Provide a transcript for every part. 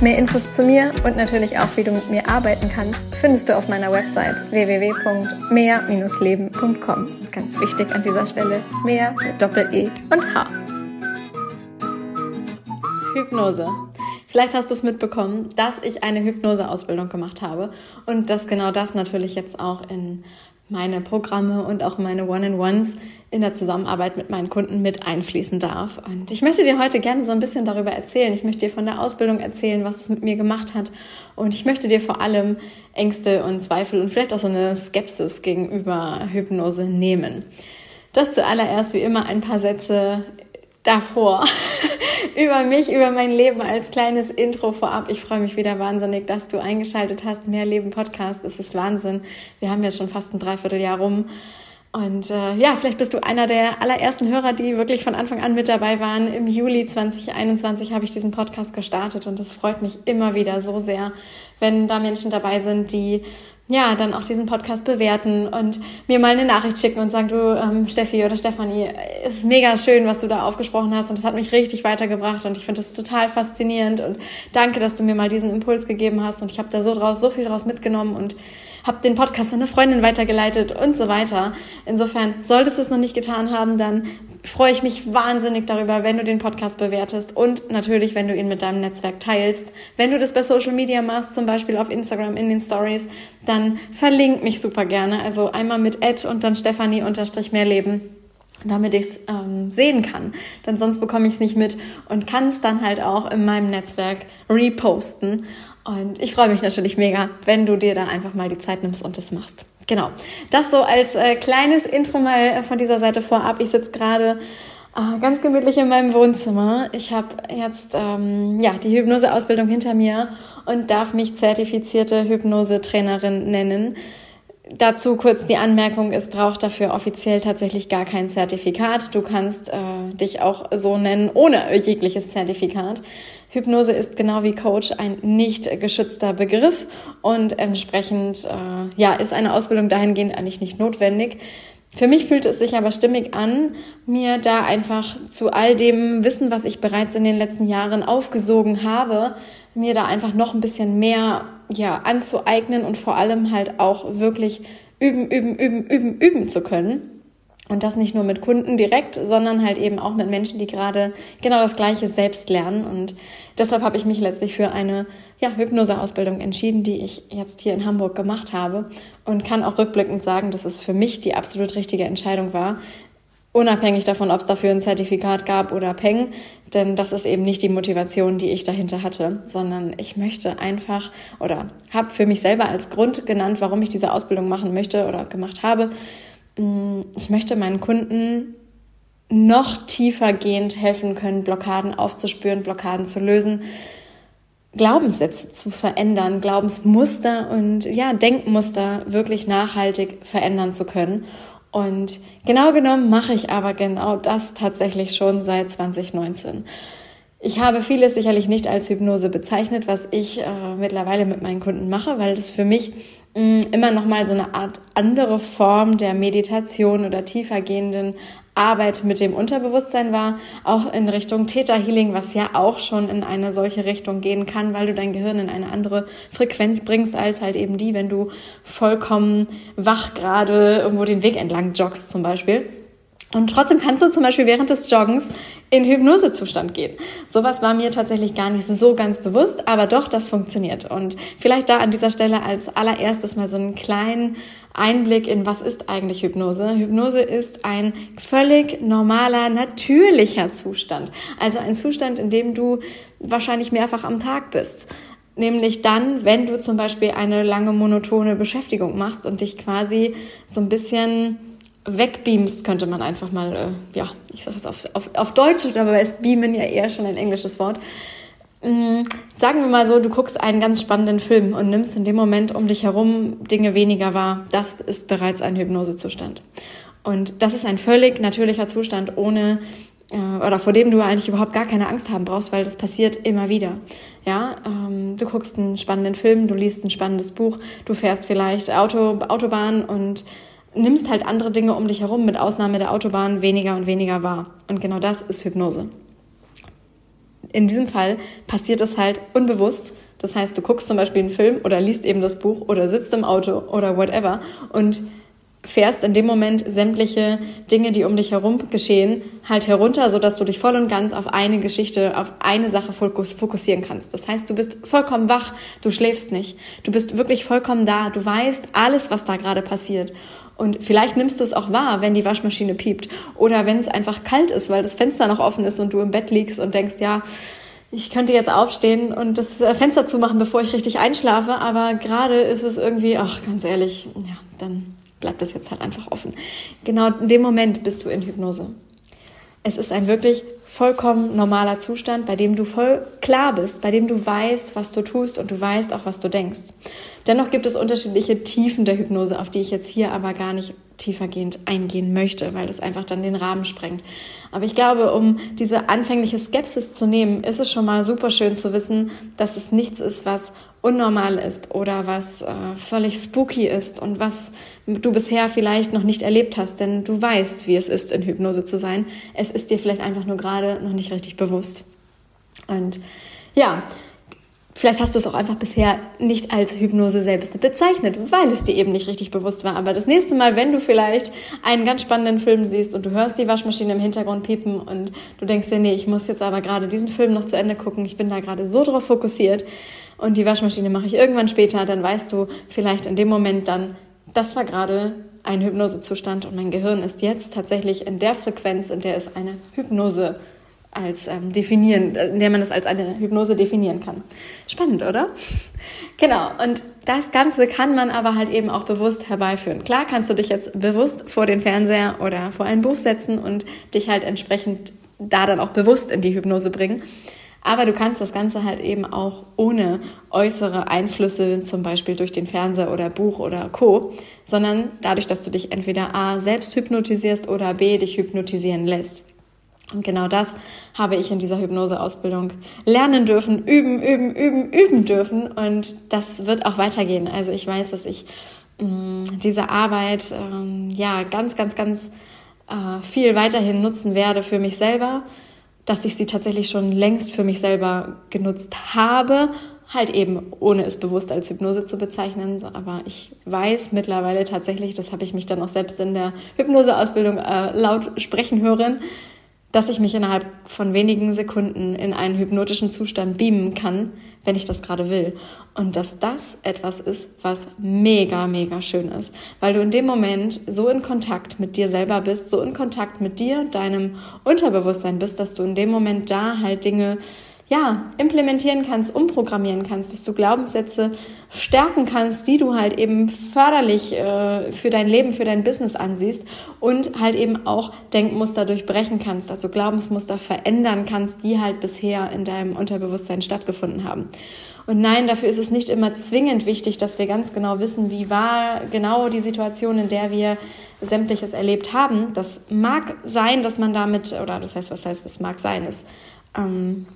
Mehr Infos zu mir und natürlich auch, wie du mit mir arbeiten kannst, findest du auf meiner Website www.mehr-leben.com. Ganz wichtig an dieser Stelle, mehr mit Doppel-E und H. Hypnose. Vielleicht hast du es mitbekommen, dass ich eine Hypnoseausbildung gemacht habe und dass genau das natürlich jetzt auch in meine Programme und auch meine One-in-Ones in der Zusammenarbeit mit meinen Kunden mit einfließen darf. Und ich möchte dir heute gerne so ein bisschen darüber erzählen. Ich möchte dir von der Ausbildung erzählen, was es mit mir gemacht hat. Und ich möchte dir vor allem Ängste und Zweifel und vielleicht auch so eine Skepsis gegenüber Hypnose nehmen. Das zuallererst wie immer ein paar Sätze davor über mich, über mein Leben als kleines Intro vorab. Ich freue mich wieder wahnsinnig, dass du eingeschaltet hast. Mehr Leben Podcast, es ist Wahnsinn. Wir haben jetzt schon fast ein Dreivierteljahr rum. Und äh, ja, vielleicht bist du einer der allerersten Hörer, die wirklich von Anfang an mit dabei waren. Im Juli 2021 habe ich diesen Podcast gestartet und es freut mich immer wieder so sehr, wenn da Menschen dabei sind, die ja, dann auch diesen Podcast bewerten und mir mal eine Nachricht schicken und sagen, du, ähm, Steffi oder Stefanie, ist mega schön, was du da aufgesprochen hast und das hat mich richtig weitergebracht und ich finde das total faszinierend und danke, dass du mir mal diesen Impuls gegeben hast und ich habe da so draus, so viel draus mitgenommen und habe den Podcast an eine Freundin weitergeleitet und so weiter. Insofern, solltest du es noch nicht getan haben, dann freue ich mich wahnsinnig darüber, wenn du den Podcast bewertest und natürlich, wenn du ihn mit deinem Netzwerk teilst. Wenn du das bei Social Media machst, zum Beispiel auf Instagram in den Stories, dann verlink mich super gerne. Also einmal mit Ed und dann Stefanie unterstrich mehr leben damit ich es ähm, sehen kann. Denn sonst bekomme ich es nicht mit und kann es dann halt auch in meinem Netzwerk reposten. Und ich freue mich natürlich mega, wenn du dir da einfach mal die Zeit nimmst und das machst. Genau. Das so als äh, kleines Intro mal äh, von dieser Seite vorab. Ich sitze gerade äh, ganz gemütlich in meinem Wohnzimmer. Ich habe jetzt ähm, ja die Hypnoseausbildung hinter mir und darf mich zertifizierte Hypnosetrainerin nennen. Dazu kurz die Anmerkung, es braucht dafür offiziell tatsächlich gar kein Zertifikat. Du kannst äh, dich auch so nennen ohne jegliches Zertifikat. Hypnose ist genau wie Coach ein nicht geschützter Begriff und entsprechend äh, ja, ist eine Ausbildung dahingehend eigentlich nicht notwendig. Für mich fühlt es sich aber stimmig an, mir da einfach zu all dem Wissen, was ich bereits in den letzten Jahren aufgesogen habe, mir da einfach noch ein bisschen mehr ja, anzueignen und vor allem halt auch wirklich üben, üben, üben, üben, üben zu können. Und das nicht nur mit Kunden direkt, sondern halt eben auch mit Menschen, die gerade genau das Gleiche selbst lernen. Und deshalb habe ich mich letztlich für eine ja, Hypnoseausbildung entschieden, die ich jetzt hier in Hamburg gemacht habe. Und kann auch rückblickend sagen, dass es für mich die absolut richtige Entscheidung war. Unabhängig davon, ob es dafür ein Zertifikat gab oder Peng. Denn das ist eben nicht die Motivation, die ich dahinter hatte, sondern ich möchte einfach oder habe für mich selber als Grund genannt, warum ich diese Ausbildung machen möchte oder gemacht habe Mm, ich möchte meinen Kunden noch tiefer gehend helfen können, Blockaden aufzuspüren, Blockaden zu lösen, Glaubenssätze zu verändern, Glaubensmuster und ja, Denkmuster wirklich nachhaltig verändern zu können. Und genau genommen mache ich aber genau das tatsächlich schon seit 2019. Ich habe vieles sicherlich nicht als Hypnose bezeichnet, was ich äh, mittlerweile mit meinen Kunden mache, weil das für mich mh, mm, immer noch mal so eine Art andere Form der Meditation oder tiefergehenden Arbeit mit dem Unterbewusstsein war, auch in Richtung Theta Healing, was ja auch schon in eine solche Richtung gehen kann, weil du dein Gehirn in eine andere Frequenz bringst als halt eben die, wenn du vollkommen wach gerade irgendwo den Weg entlang joggst zum Beispiel. Und trotzdem kannst du zum Beispiel während des Joggens in Hypnosezustand gehen. Sowas war mir tatsächlich gar nicht so ganz bewusst, aber doch, das funktioniert. Und vielleicht da an dieser Stelle als allererstes mal so einen kleinen Einblick in, was ist eigentlich Hypnose? Hypnose ist ein völlig normaler, natürlicher Zustand. Also ein Zustand, in dem du wahrscheinlich mehrfach am Tag bist. Nämlich dann, wenn du zum Beispiel eine lange monotone Beschäftigung machst und dich quasi so ein bisschen wegbeamst, könnte man einfach mal, äh, ja, ich sage es auf, auf, auf Deutsch, aber ist beamen ja eher schon ein englisches Wort. Mhm, sagen wir mal so, du guckst einen ganz spannenden Film und nimmst in dem Moment um dich herum Dinge weniger wahr. Das ist bereits ein Hypnosezustand. Und das ist ein völlig natürlicher Zustand, ohne äh, oder vor dem du eigentlich überhaupt gar keine Angst haben brauchst, weil das passiert immer wieder. Ja, ähm, du guckst einen spannenden Film, du liest ein spannendes Buch, du fährst vielleicht Auto, Autobahn und nimmst halt andere Dinge um dich herum, mit Ausnahme der Autobahn, weniger und weniger wahr. Und genau das ist Hypnose. In diesem Fall passiert es halt unbewusst. Das heißt, du guckst zum Beispiel einen Film oder liest eben das Buch oder sitzt im Auto oder whatever und fährst in dem Moment sämtliche Dinge, die um dich herum geschehen, halt herunter, so dass du dich voll und ganz auf eine Geschichte, auf eine Sache fokussieren kannst. Das heißt, du bist vollkommen wach, du schläfst nicht. Du bist wirklich vollkommen da. Du weißt alles, was da gerade passiert. Und vielleicht nimmst du es auch wahr, wenn die Waschmaschine piept oder wenn es einfach kalt ist, weil das Fenster noch offen ist und du im Bett liegst und denkst, ja, ich könnte jetzt aufstehen und das Fenster zumachen, bevor ich richtig einschlafe, aber gerade ist es irgendwie, ach, ganz ehrlich, ja, dann bleibt das jetzt halt einfach offen. Genau in dem Moment bist du in Hypnose. Es ist ein wirklich vollkommen normaler Zustand, bei dem du voll klar bist, bei dem du weißt, was du tust und du weißt auch, was du denkst. Dennoch gibt es unterschiedliche Tiefen der Hypnose, auf die ich jetzt hier aber gar nicht tiefergehend eingehen möchte, weil das einfach dann den Rahmen sprengt. Aber ich glaube, um diese anfängliche Skepsis zu nehmen, ist es schon mal super schön zu wissen, dass es nichts ist, was unnormal ist oder was äh, völlig spooky ist und was du bisher vielleicht noch nicht erlebt hast, denn du weißt, wie es ist, in Hypnose zu sein. Es ist dir vielleicht einfach nur gerade noch nicht richtig bewusst. Und ja, Vielleicht hast du es auch einfach bisher nicht als Hypnose selbst bezeichnet, weil es dir eben nicht richtig bewusst war. Aber das nächste Mal, wenn du vielleicht einen ganz spannenden Film siehst und du hörst die Waschmaschine im Hintergrund piepen und du denkst dir, nee, ich muss jetzt aber gerade diesen Film noch zu Ende gucken, ich bin da gerade so drauf fokussiert und die Waschmaschine mache ich irgendwann später, dann weißt du vielleicht in dem Moment dann, das war gerade ein Hypnosezustand und mein Gehirn ist jetzt tatsächlich in der Frequenz, in der es eine Hypnose als ähm, definieren, in der man es als eine Hypnose definieren kann. Spannend, oder? Genau. Und das Ganze kann man aber halt eben auch bewusst herbeiführen. Klar kannst du dich jetzt bewusst vor den Fernseher oder vor ein Buch setzen und dich halt entsprechend da dann auch bewusst in die Hypnose bringen. Aber du kannst das Ganze halt eben auch ohne äußere Einflüsse, zum Beispiel durch den Fernseher oder Buch oder Co., sondern dadurch, dass du dich entweder A selbst hypnotisierst oder B dich hypnotisieren lässt. Und genau das habe ich in dieser Hypnoseausbildung lernen dürfen, üben, üben, üben, üben dürfen. Und das wird auch weitergehen. Also ich weiß, dass ich mh, mm, diese Arbeit ähm, ja ganz, ganz, ganz äh, viel weiterhin nutzen werde für mich selber, dass ich sie tatsächlich schon längst für mich selber genutzt habe halt eben ohne es bewusst als Hypnose zu bezeichnen. Aber ich weiß mittlerweile tatsächlich, das habe ich mich dann auch selbst in der Hypnoseausbildung äh, laut sprechen hören, dass ich mich innerhalb von wenigen Sekunden in einen hypnotischen Zustand beamen kann, wenn ich das gerade will. Und dass das etwas ist, was mega, mega schön ist, weil du in dem Moment so in Kontakt mit dir selber bist, so in Kontakt mit dir, deinem Unterbewusstsein bist, dass du in dem Moment da halt Dinge ja, implementieren kannst, umprogrammieren kannst, dass du Glaubenssätze stärken kannst, die du halt eben förderlich äh, für dein Leben, für dein Business ansiehst und halt eben auch Denkmuster durchbrechen kannst, also Glaubensmuster verändern kannst, die halt bisher in deinem Unterbewusstsein stattgefunden haben. Und nein, dafür ist es nicht immer zwingend wichtig, dass wir ganz genau wissen, wie war genau die Situation, in der wir sämtliches erlebt haben. Das mag sein, dass man damit, oder das heißt, was heißt, es mag sein, ist, ähm,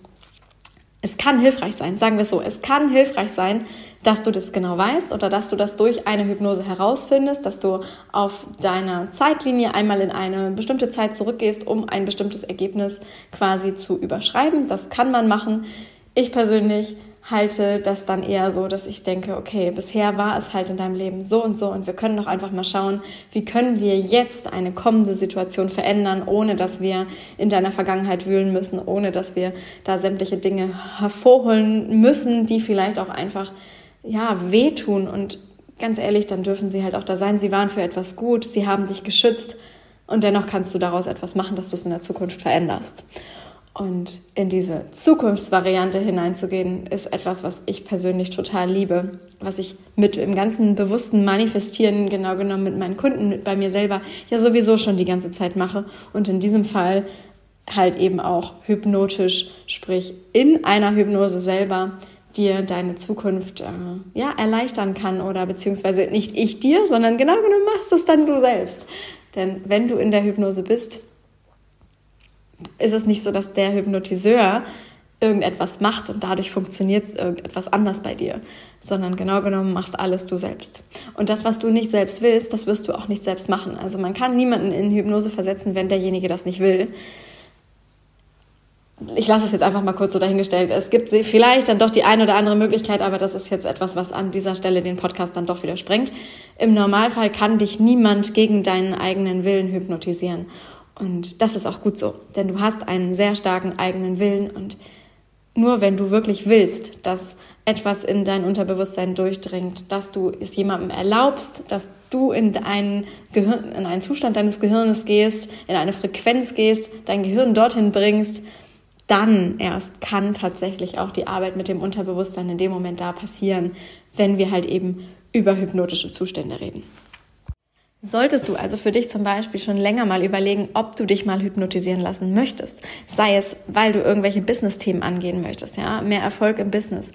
es kann hilfreich sein, sagen wir es so, es kann hilfreich sein, dass du das genau weißt oder dass du das durch eine Hypnose herausfindest, dass du auf deiner Zeitlinie einmal in eine bestimmte Zeit zurückgehst, um ein bestimmtes Ergebnis quasi zu überschreiben. Das kann man machen. Ich persönlich halte das dann eher so, dass ich denke, okay, bisher war es halt in deinem Leben so und so und wir können doch einfach mal schauen, wie können wir jetzt eine kommende Situation verändern, ohne dass wir in deiner Vergangenheit wühlen müssen, ohne dass wir da sämtliche Dinge hervorholen müssen, die vielleicht auch einfach, ja, wehtun und ganz ehrlich, dann dürfen sie halt auch da sein. Sie waren für etwas gut, sie haben dich geschützt und dennoch kannst du daraus etwas machen, dass du es in der Zukunft veränderst. Und in diese Zukunftsvariante hineinzugehen, ist etwas, was ich persönlich total liebe, was ich mit dem ganzen bewussten Manifestieren, genau genommen mit meinen Kunden, mit bei mir selber, ja sowieso schon die ganze Zeit mache. Und in diesem Fall halt eben auch hypnotisch, sprich in einer Hypnose selber dir deine Zukunft äh, ja, erleichtern kann oder beziehungsweise nicht ich dir, sondern genau genommen machst es dann du selbst. Denn wenn du in der Hypnose bist, ist es nicht so, dass der Hypnotiseur irgendetwas macht und dadurch funktioniert irgendetwas anders bei dir, sondern genau genommen machst alles du selbst. Und das, was du nicht selbst willst, das wirst du auch nicht selbst machen. Also man kann niemanden in Hypnose versetzen, wenn derjenige das nicht will. Ich lasse es jetzt einfach mal kurz so dahingestellt. Es gibt vielleicht dann doch die eine oder andere Möglichkeit, aber das ist jetzt etwas, was an dieser Stelle den Podcast dann doch wieder sprengt. Im Normalfall kann dich niemand gegen deinen eigenen Willen hypnotisieren. Und das ist auch gut so, denn du hast einen sehr starken eigenen Willen und nur wenn du wirklich willst, dass etwas in dein Unterbewusstsein durchdringt, dass du es jemandem erlaubst, dass du in einen, Gehirn, in einen Zustand deines Gehirns gehst, in eine Frequenz gehst, dein Gehirn dorthin bringst, dann erst kann tatsächlich auch die Arbeit mit dem Unterbewusstsein in dem Moment da passieren, wenn wir halt eben über hypnotische Zustände reden. Solltest du also für dich zum Beispiel schon länger mal überlegen, ob du dich mal hypnotisieren lassen möchtest, sei es, weil du irgendwelche Business-Themen angehen möchtest, ja, mehr Erfolg im Business,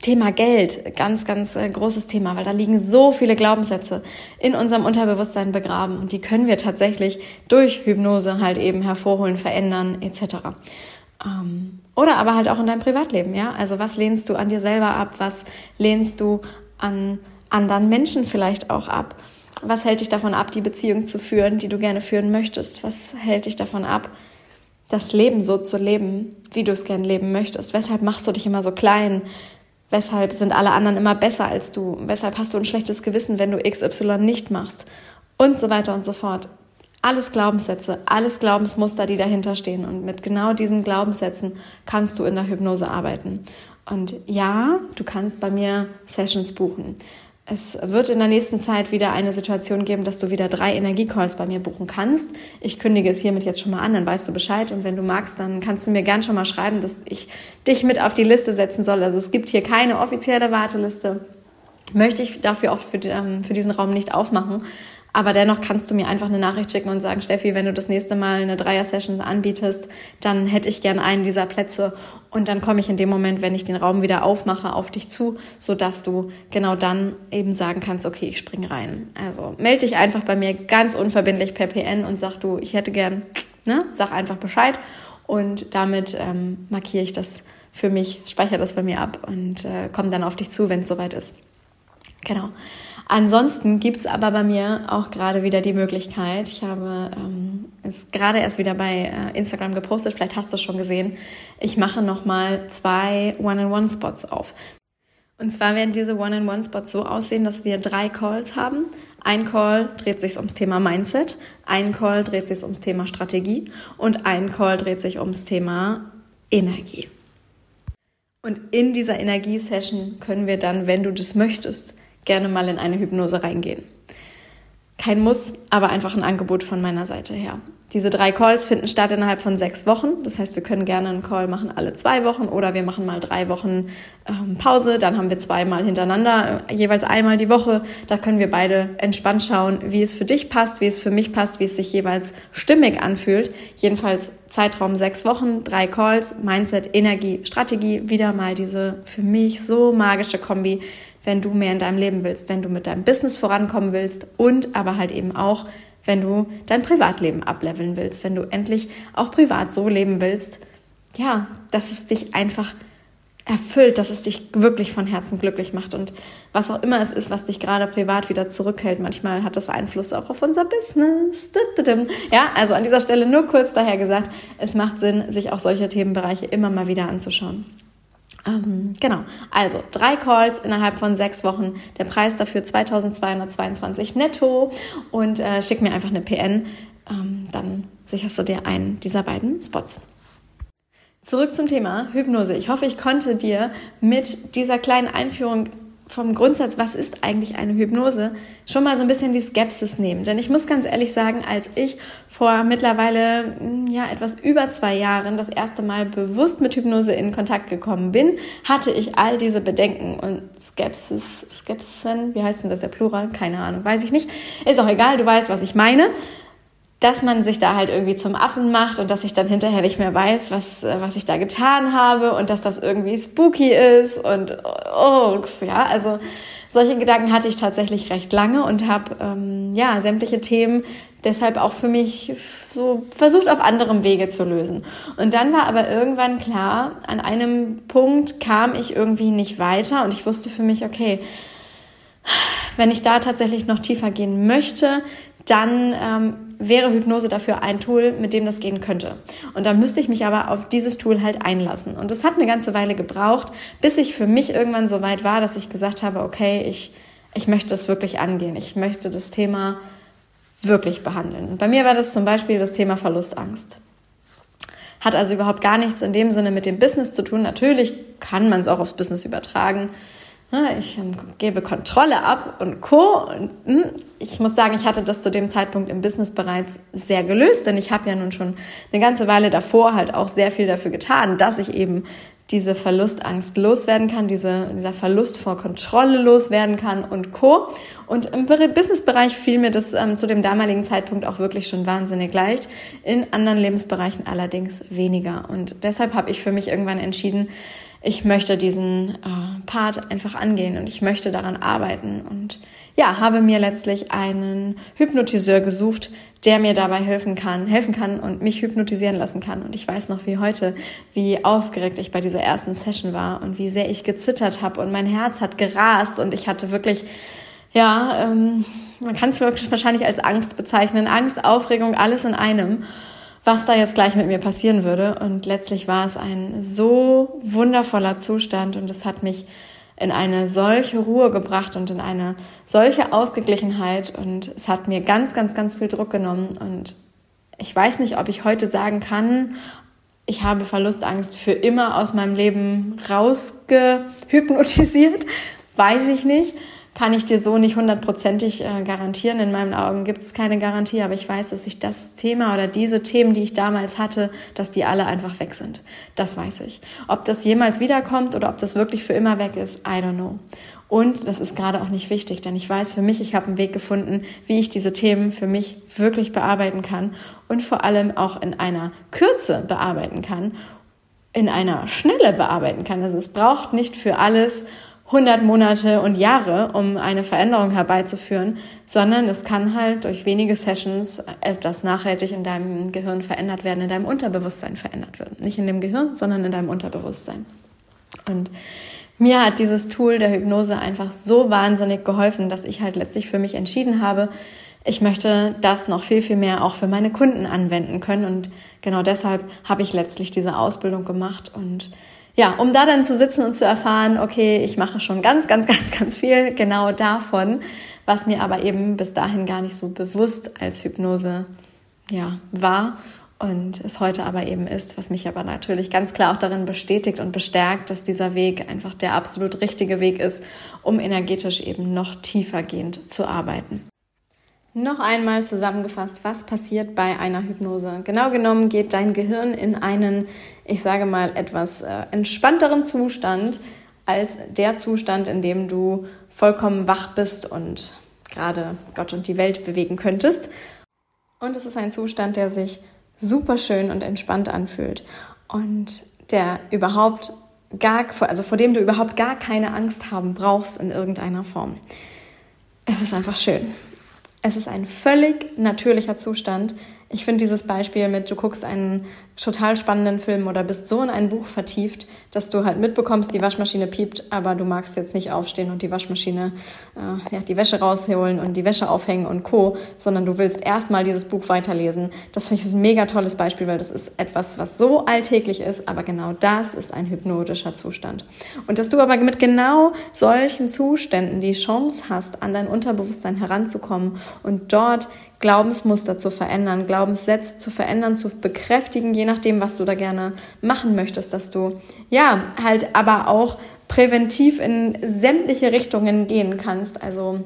Thema Geld, ganz, ganz äh, großes Thema, weil da liegen so viele Glaubenssätze in unserem Unterbewusstsein begraben und die können wir tatsächlich durch Hypnose halt eben hervorholen, verändern etc. Ähm, oder aber halt auch in deinem Privatleben, ja. Also was lehnst du an dir selber ab? Was lehnst du an anderen Menschen vielleicht auch ab? Was hält dich davon ab, die Beziehung zu führen, die du gerne führen möchtest? Was hält dich davon ab, das Leben so zu leben, wie du es gerne leben möchtest? Weshalb machst du dich immer so klein? Weshalb sind alle anderen immer besser als du? Weshalb hast du ein schlechtes Gewissen, wenn du XY nicht machst? Und so weiter und so fort. Alles Glaubenssätze, alles Glaubensmuster, die dahinter stehen. Und mit genau diesen Glaubenssätzen kannst du in der Hypnose arbeiten. Und ja, du kannst bei mir Sessions buchen. Es wird in der nächsten Zeit wieder eine Situation geben, dass du wieder drei Energiecalls bei mir buchen kannst. Ich kündige es hiermit jetzt schon mal an, dann weißt du Bescheid. Und wenn du magst, dann kannst du mir gern schon mal schreiben, dass ich dich mit auf die Liste setzen soll. Also es gibt hier keine offizielle Warteliste. Möchte ich dafür auch für, ähm, für diesen Raum nicht aufmachen. Aber dennoch kannst du mir einfach eine Nachricht schicken und sagen, Steffi, wenn du das nächste Mal eine Dreier-Session anbietest, dann hätte ich gern einen dieser Plätze. Und dann komme ich in dem Moment, wenn ich den Raum wieder aufmache, auf dich zu, sodass du genau dann eben sagen kannst, okay, ich springe rein. Also melde dich einfach bei mir ganz unverbindlich per PN und sag du, ich hätte gern, ne, sag einfach Bescheid. Und damit ähm, markiere ich das für mich, speichere das bei mir ab und äh, komme dann auf dich zu, wenn es soweit ist. Genau. Ansonsten gibt's aber bei mir auch gerade wieder die Möglichkeit, ich habe ähm, es gerade erst wieder bei äh, Instagram gepostet, vielleicht hast du es schon gesehen, ich mache nochmal zwei One-on-One-Spots auf. Und zwar werden diese One-on-One-Spots so aussehen, dass wir drei Calls haben. Ein Call dreht sich ums Thema Mindset, ein Call dreht sich ums Thema Strategie und ein Call dreht sich ums Thema Energie. Und in dieser Energiesession können wir dann, wenn du das möchtest, gerne mal in eine Hypnose reingehen. Kein Muss, aber einfach ein Angebot von meiner Seite her. Diese drei Calls finden statt innerhalb von sechs Wochen. Das heißt, wir können gerne einen Call machen alle zwei Wochen oder wir machen mal drei Wochen ähm, Pause. Dann haben wir zweimal hintereinander, äh, jeweils einmal die Woche. Da können wir beide entspannt schauen, wie es für dich passt, wie es für mich passt, wie es sich jeweils stimmig anfühlt. Jedenfalls Zeitraum sechs Wochen, drei Calls, Mindset, Energie, Strategie. Wieder mal diese für mich so magische Kombi, wenn du mehr in deinem Leben willst, wenn du mit deinem Business vorankommen willst und aber halt eben auch wenn du dein Privatleben ableveln willst, wenn du endlich auch privat so leben willst, ja, dass es dich einfach erfüllt, dass es dich wirklich von Herzen glücklich macht und was auch immer es ist, was dich gerade privat wieder zurückhält. Manchmal hat das Einfluss auch auf unser Business. Ja, also an dieser Stelle nur kurz daher gesagt, es macht Sinn, sich auch solche Themenbereiche immer mal wieder anzuschauen. Ähm, genau, also drei Calls innerhalb von sechs Wochen. Der Preis dafür 2222 netto und äh, schick mir einfach eine PN. Ähm, dann sicherst du dir einen dieser beiden Spots. Zurück zum Thema Hypnose. Ich hoffe, ich konnte dir mit dieser kleinen Einführung vom Grundsatz, was ist eigentlich eine Hypnose, schon mal so ein bisschen die Skepsis nehmen. Denn ich muss ganz ehrlich sagen, als ich vor mittlerweile hm, ja etwas über zwei Jahren das erste Mal bewusst mit Hypnose in Kontakt gekommen bin, hatte ich all diese Bedenken und Skepsis, Skepsisen, wie heißt denn das der Plural? Keine Ahnung, weiß ich nicht. Ist auch egal, du weißt, was ich meine. Dass man sich da halt irgendwie zum Affen macht und dass ich dann hinterher nicht mehr weiß, was, äh, was ich da getan habe und dass das irgendwie spooky ist und oh, ja, also solche Gedanken hatte ich tatsächlich recht lange und habe ähm, ja sämtliche Themen deshalb auch für mich so versucht auf anderem Wege zu lösen. Und dann war aber irgendwann klar, an einem Punkt kam ich irgendwie nicht weiter und ich wusste für mich, okay, wenn ich da tatsächlich noch tiefer gehen möchte, dann ähm, wäre Hypnose dafür ein Tool, mit dem das gehen könnte. Und dann müsste ich mich aber auf dieses Tool halt einlassen. Und das hat eine ganze Weile gebraucht, bis ich für mich irgendwann so weit war, dass ich gesagt habe, okay, ich, ich möchte das wirklich angehen. Ich möchte das Thema wirklich behandeln. Und bei mir war das zum Beispiel das Thema Verlustangst. Hat also überhaupt gar nichts in dem Sinne mit dem Business zu tun. Natürlich kann man es auch aufs Business übertragen. Ich ähm, gebe Kontrolle ab und Co. Hm, ich muss sagen, ich hatte das zu dem Zeitpunkt im Business bereits sehr gelöst, denn ich habe ja nun schon eine ganze Weile davor halt auch sehr viel dafür getan, dass ich eben diese Verlustangst loswerden kann, diese, dieser Verlust vor Kontrolle loswerden kann und Co. Und im Businessbereich fiel mir das ähm, zu dem damaligen Zeitpunkt auch wirklich schon wahnsinnig leicht, in anderen Lebensbereichen allerdings weniger. Und deshalb habe ich für mich irgendwann entschieden, ich möchte diesen äh, Part einfach angehen und ich möchte daran arbeiten und ja, habe mir letztlich einen Hypnotiseur gesucht, der mir dabei helfen kann, helfen kann und mich hypnotisieren lassen kann. Und ich weiß noch wie heute, wie aufgeregt ich bei dieser ersten Session war und wie sehr ich gezittert habe und mein Herz hat gerast und ich hatte wirklich, ja, ähm, man kann es wirklich wahrscheinlich als Angst bezeichnen, Angst, Aufregung, alles in einem was da jetzt gleich mit mir passieren würde. Und letztlich war es ein so wundervoller Zustand und es hat mich in eine solche Ruhe gebracht und in eine solche Ausgeglichenheit. Und es hat mir ganz, ganz, ganz viel Druck genommen. Und ich weiß nicht, ob ich heute sagen kann, ich habe Verlustangst für immer aus meinem Leben rausgehypnotisiert, weiß ich nicht kann ich dir so nicht hundertprozentig äh, garantieren. In meinen Augen gibt es keine Garantie, aber ich weiß, dass ich das Thema oder diese Themen, die ich damals hatte, dass die alle einfach weg sind. Das weiß ich. Ob das jemals wiederkommt oder ob das wirklich für immer weg ist, I don't know. Und das ist gerade auch nicht wichtig, denn ich weiß für mich, ich habe einen Weg gefunden, wie ich diese Themen für mich wirklich bearbeiten kann und vor allem auch in einer Kürze bearbeiten kann, in einer Schnelle bearbeiten kann. Also es braucht nicht für alles 100 Monate und Jahre, um eine Veränderung herbeizuführen, sondern es kann halt durch wenige Sessions etwas nachhaltig in deinem Gehirn verändert werden, in deinem Unterbewusstsein verändert werden. Nicht in dem Gehirn, sondern in deinem Unterbewusstsein. Und mir hat dieses Tool der Hypnose einfach so wahnsinnig geholfen, dass ich halt letztlich für mich entschieden habe, ich möchte das noch viel, viel mehr auch für meine Kunden anwenden können. Und genau deshalb habe ich letztlich diese Ausbildung gemacht und ja, um da dann zu sitzen und zu erfahren, okay, ich mache schon ganz, ganz, ganz, ganz viel genau davon, was mir aber eben bis dahin gar nicht so bewusst als Hypnose ja, war und es heute aber eben ist, was mich aber natürlich ganz klar auch darin bestätigt und bestärkt, dass dieser Weg einfach der absolut richtige Weg ist, um energetisch eben noch tiefergehend zu arbeiten. Noch einmal zusammengefasst, was passiert bei einer Hypnose? Genau genommen geht dein Gehirn in einen, ich sage mal, etwas äh, entspannteren Zustand als der Zustand, in dem du vollkommen wach bist und gerade Gott und die Welt bewegen könntest. Und es ist ein Zustand, der sich super schön und entspannt anfühlt und der überhaupt gar, also vor dem du überhaupt gar keine Angst haben brauchst in irgendeiner Form. Es ist einfach schön. Es ist ein völlig natürlicher Zustand. Ich finde dieses Beispiel mit, du guckst einen total spannenden Film oder bist so in ein Buch vertieft, dass du halt mitbekommst, die Waschmaschine piept, aber du magst jetzt nicht aufstehen und die Waschmaschine, äh, ja, die Wäsche rausholen und die Wäsche aufhängen und Co., sondern du willst erstmal dieses Buch weiterlesen. Das finde ich ein mega tolles Beispiel, weil das ist etwas, was so alltäglich ist, aber genau das ist ein hypnotischer Zustand. Und dass du aber mit genau solchen Zuständen die Chance hast, an dein Unterbewusstsein heranzukommen und dort Glaubensmuster zu verändern, Glaubenssätze zu verändern, zu bekräftigen, je nachdem, was du da gerne machen möchtest, dass du ja halt aber auch präventiv in sämtliche Richtungen gehen kannst. Also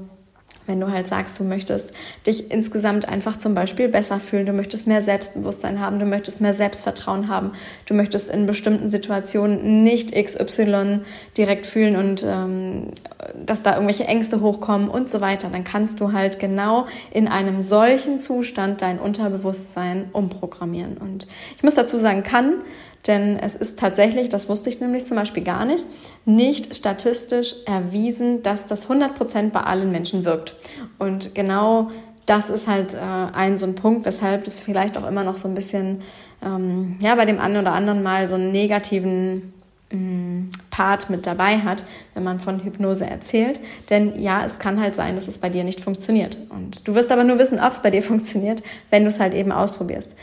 Wenn du halt sagst, du möchtest dich insgesamt einfach zum Beispiel besser fühlen, du möchtest mehr Selbstbewusstsein haben, du möchtest mehr Selbstvertrauen haben, du möchtest in bestimmten Situationen nicht XY direkt fühlen und ähm, dass da irgendwelche Ängste hochkommen und so weiter, dann kannst du halt genau in einem solchen Zustand dein Unterbewusstsein umprogrammieren. Und ich muss dazu sagen, kann, denn es ist tatsächlich, das wusste ich nämlich zum Beispiel gar nicht, nicht statistisch erwiesen, dass das 100% bei allen Menschen wirkt. Und genau das ist halt äh, ein so ein Punkt, weshalb das vielleicht auch immer noch so ein bisschen, ähm, ja, bei dem einen oder anderen mal so einen negativen mm, Part mit dabei hat, wenn man von Hypnose erzählt. Denn ja, es kann halt sein, dass es bei dir nicht funktioniert. Und du wirst aber nur wissen, ob es bei dir funktioniert, wenn du es halt eben ausprobierst.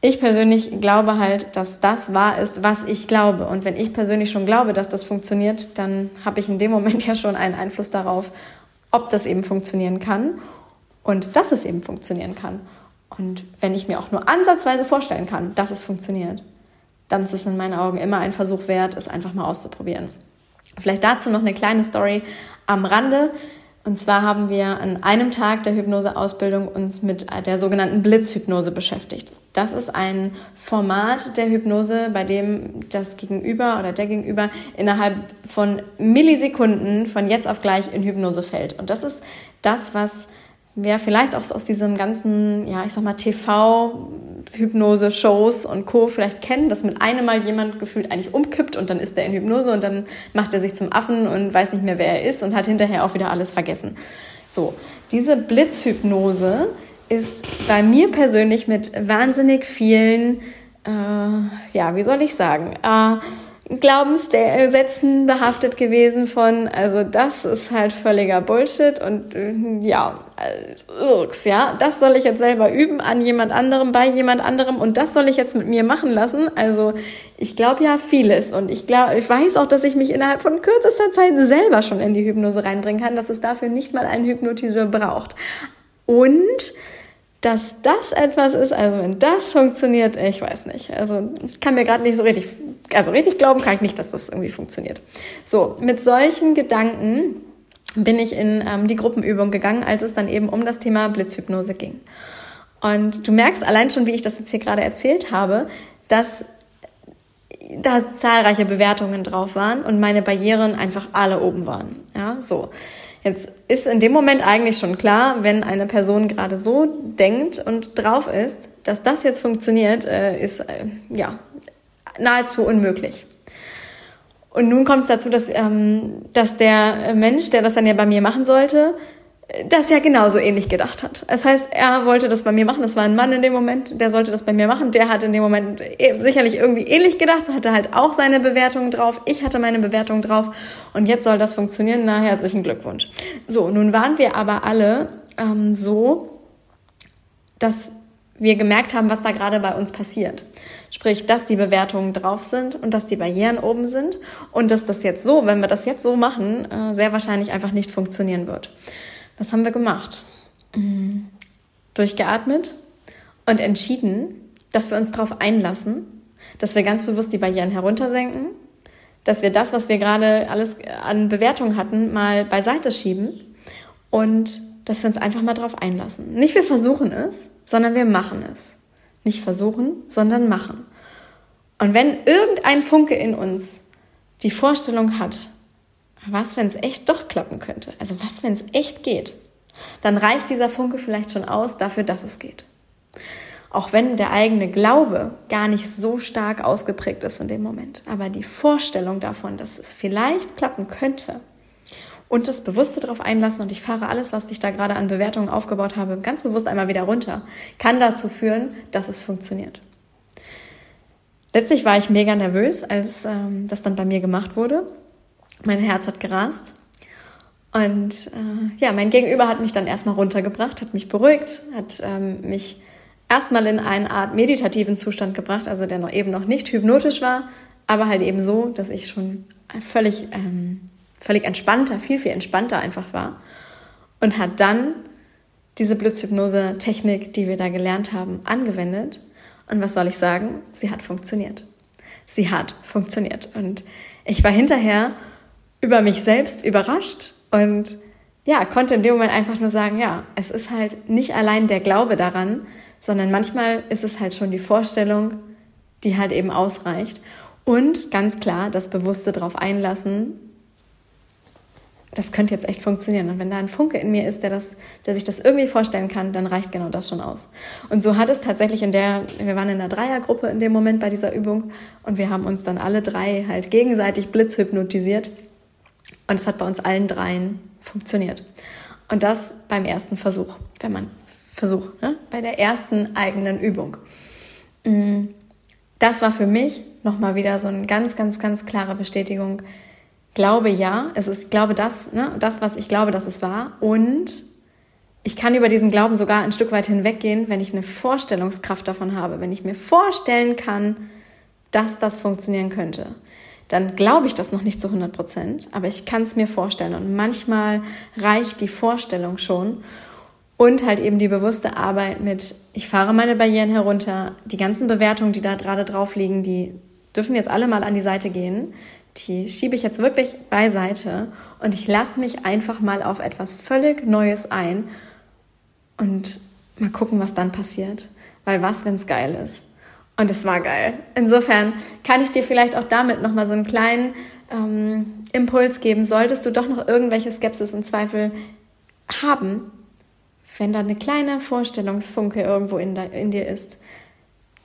Ich persönlich glaube halt, dass das wahr ist, was ich glaube. Und wenn ich persönlich schon glaube, dass das funktioniert, dann habe ich in dem Moment ja schon einen Einfluss darauf, ob das eben funktionieren kann und dass es eben funktionieren kann. Und wenn ich mir auch nur ansatzweise vorstellen kann, dass es funktioniert, dann ist es in meinen Augen immer ein Versuch wert, es einfach mal auszuprobieren. Vielleicht dazu noch eine kleine Story am Rande. Und zwar haben wir an einem Tag der Hypnoseausbildung uns mit der sogenannten Blitzhypnose beschäftigt. Das ist ein Format der Hypnose, bei dem das Gegenüber oder der Gegenüber innerhalb von Millisekunden von jetzt auf gleich in Hypnose fällt. Und das ist das, was wir vielleicht auch aus diesem ganzen, ja, ich sag mal, TV-Hypnose-Shows und Co. vielleicht kennen, dass mit einem Mal jemand gefühlt eigentlich umkippt und dann ist er in Hypnose und dann macht er sich zum Affen und weiß nicht mehr, wer er ist und hat hinterher auch wieder alles vergessen. So, diese Blitzhypnose ist bei mir persönlich mit wahnsinnig vielen, äh, ja, wie soll ich sagen, äh, Glaubenssätzen behaftet gewesen von, also das ist halt völliger Bullshit und äh, ja, irks, ja, das soll ich jetzt selber üben an jemand anderem, bei jemand anderem und das soll ich jetzt mit mir machen lassen. Also ich glaube ja vieles und ich glaube, ich weiß auch, dass ich mich innerhalb von kürzester Zeit selber schon in die Hypnose reinbringen kann, dass es dafür nicht mal einen Hypnotiseur braucht. Und dass das etwas ist, also wenn das funktioniert, ich weiß nicht. Also ich kann mir gerade nicht so richtig, also richtig glauben kann ich nicht, dass das irgendwie funktioniert. So, mit solchen Gedanken bin ich in ähm, die Gruppenübung gegangen, als es dann eben um das Thema Blitzhypnose ging. Und du merkst allein schon, wie ich das jetzt hier gerade erzählt habe, dass da zahlreiche Bewertungen drauf waren und meine Barrieren einfach alle oben waren. Ja, so. Jetzt ist in dem Moment eigentlich schon klar, wenn eine Person gerade so denkt und drauf ist, dass das jetzt funktioniert, äh, ist äh, ja nahezu unmöglich. Und nun kommt es dazu, dass, ähm, dass der Mensch, der das dann ja bei mir machen sollte, das ja genauso ähnlich gedacht hat. Das heißt, er wollte das bei mir machen. Das war ein Mann in dem Moment, der sollte das bei mir machen. Der hat in dem Moment eh, sicherlich irgendwie ähnlich gedacht, hatte halt auch seine Bewertungen drauf. Ich hatte meine Bewertung drauf. Und jetzt soll das funktionieren. Na, herzlichen Glückwunsch. So, nun waren wir aber alle ähm, so, dass wir gemerkt haben, was da gerade bei uns passiert. Sprich, dass die Bewertungen drauf sind und dass die Barrieren oben sind und dass das jetzt so, wenn wir das jetzt so machen, äh, sehr wahrscheinlich einfach nicht funktionieren wird. Was haben wir gemacht? Mhm. Durchgeatmet und entschieden, dass wir uns darauf einlassen, dass wir ganz bewusst die Barrieren heruntersenken, dass wir das, was wir gerade alles an Bewertung hatten, mal beiseite schieben und dass wir uns einfach mal darauf einlassen. Nicht wir versuchen es, sondern wir machen es. Nicht versuchen, sondern machen. Und wenn irgendein Funke in uns die Vorstellung hat, was, wenn es echt doch klappen könnte? Also was, wenn es echt geht? Dann reicht dieser Funke vielleicht schon aus dafür, dass es geht. Auch wenn der eigene Glaube gar nicht so stark ausgeprägt ist in dem Moment. Aber die Vorstellung davon, dass es vielleicht klappen könnte und das Bewusste darauf einlassen und ich fahre alles, was ich da gerade an Bewertungen aufgebaut habe, ganz bewusst einmal wieder runter, kann dazu führen, dass es funktioniert. Letztlich war ich mega nervös, als ähm, das dann bei mir gemacht wurde mein Herz hat gerast. Und äh, ja, mein Gegenüber hat mich dann erstmal runtergebracht, hat mich beruhigt, hat ähm, mich erstmal in eine Art meditativen Zustand gebracht, also der noch eben noch nicht hypnotisch war, aber halt eben so, dass ich schon völlig, ähm, völlig entspannter, viel, viel entspannter einfach war. Und hat dann diese Blitzhypnose-Technik, die wir da gelernt haben, angewendet. Und was soll ich sagen? Sie hat funktioniert. Sie hat funktioniert. Und ich war hinterher über mich selbst überrascht und ja, konnte in dem Moment einfach nur sagen, ja, es ist halt nicht allein der Glaube daran, sondern manchmal ist es halt schon die Vorstellung, die halt eben ausreicht. Und ganz klar, das Bewusste darauf einlassen, das könnte jetzt echt funktionieren. Und wenn da ein Funke in mir ist, der, das, der sich das irgendwie vorstellen kann, dann reicht genau das schon aus. Und so hat es tatsächlich in der, wir waren in einer Dreiergruppe in dem Moment bei dieser Übung und wir haben uns dann alle drei halt gegenseitig blitzhypnotisiert. Und es hat bei uns allen dreien funktioniert. Und das beim ersten Versuch, wenn man versucht, ne? bei der ersten eigenen Übung. Mm, das war für mich nochmal wieder so eine ganz, ganz, ganz klare Bestätigung, glaube ja, es ist, glaube das, ne, das, was ich glaube, dass es war. Und ich kann über diesen Glauben sogar ein Stück weit hinweggehen, wenn ich eine Vorstellungskraft davon habe, wenn ich mir vorstellen kann, dass das funktionieren könnte. Dann glaube ich das noch nicht zu 100 Prozent, aber ich kann es mir vorstellen. Und manchmal reicht die Vorstellung schon. Und halt eben die bewusste Arbeit mit, ich fahre meine Barrieren herunter, die ganzen Bewertungen, die da gerade drauf liegen, die dürfen jetzt alle mal an die Seite gehen die schiebe ich jetzt wirklich beiseite und ich lasse mich einfach mal auf etwas völlig Neues ein und mal gucken, was dann passiert. Weil was, wenn es geil ist? Und es war geil. Insofern kann ich dir vielleicht auch damit nochmal so einen kleinen ähm, Impuls geben, solltest du doch noch irgendwelche Skepsis und Zweifel haben, wenn da eine kleine Vorstellungsfunke irgendwo in, in dir ist,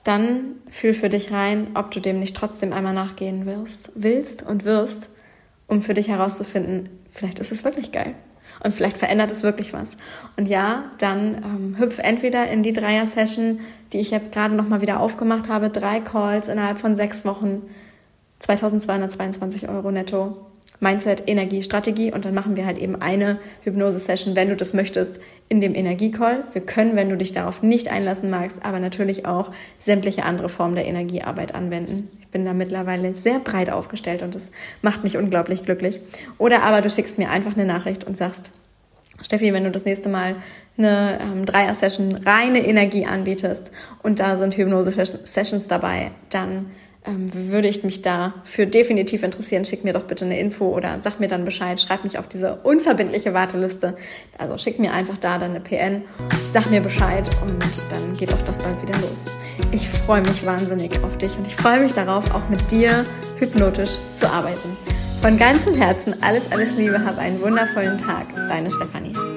dann fühl für dich rein, ob du dem nicht trotzdem einmal nachgehen wirst, willst und wirst, um für dich herauszufinden, vielleicht ist es wirklich geil und vielleicht verändert es wirklich was. Und ja, dann ähm, hüpf entweder in die Dreier-Session, die ich jetzt gerade nochmal wieder aufgemacht habe, drei Calls innerhalb von sechs Wochen, 2222 Euro netto Mindset, Energie, Strategie und dann machen wir halt eben eine Hypnose-Session, wenn du das möchtest, in dem Energiecall. Wir können, wenn du dich darauf nicht einlassen magst, aber natürlich auch sämtliche andere Formen der Energiearbeit anwenden. Ich bin da mittlerweile sehr breit aufgestellt und das macht mich unglaublich glücklich. Oder aber du schickst mir einfach eine Nachricht und sagst, Steffi, wenn du das nächste Mal eine ähm, Dreier-Session reine Energie anbietest und da sind Hypnose-Sessions dabei, dann würde ich mich dafür definitiv interessieren, schick mir doch bitte eine Info oder sag mir dann Bescheid, schreib mich auf diese unverbindliche Warteliste. Also schick mir einfach da dann eine PN, sag mir Bescheid und dann geht auch das bald wieder los. Ich freue mich wahnsinnig auf dich und ich freue mich darauf, auch mit dir hypnotisch zu arbeiten. Von ganzem Herzen alles, alles Liebe, hab einen wundervollen Tag. Deine Stefanie.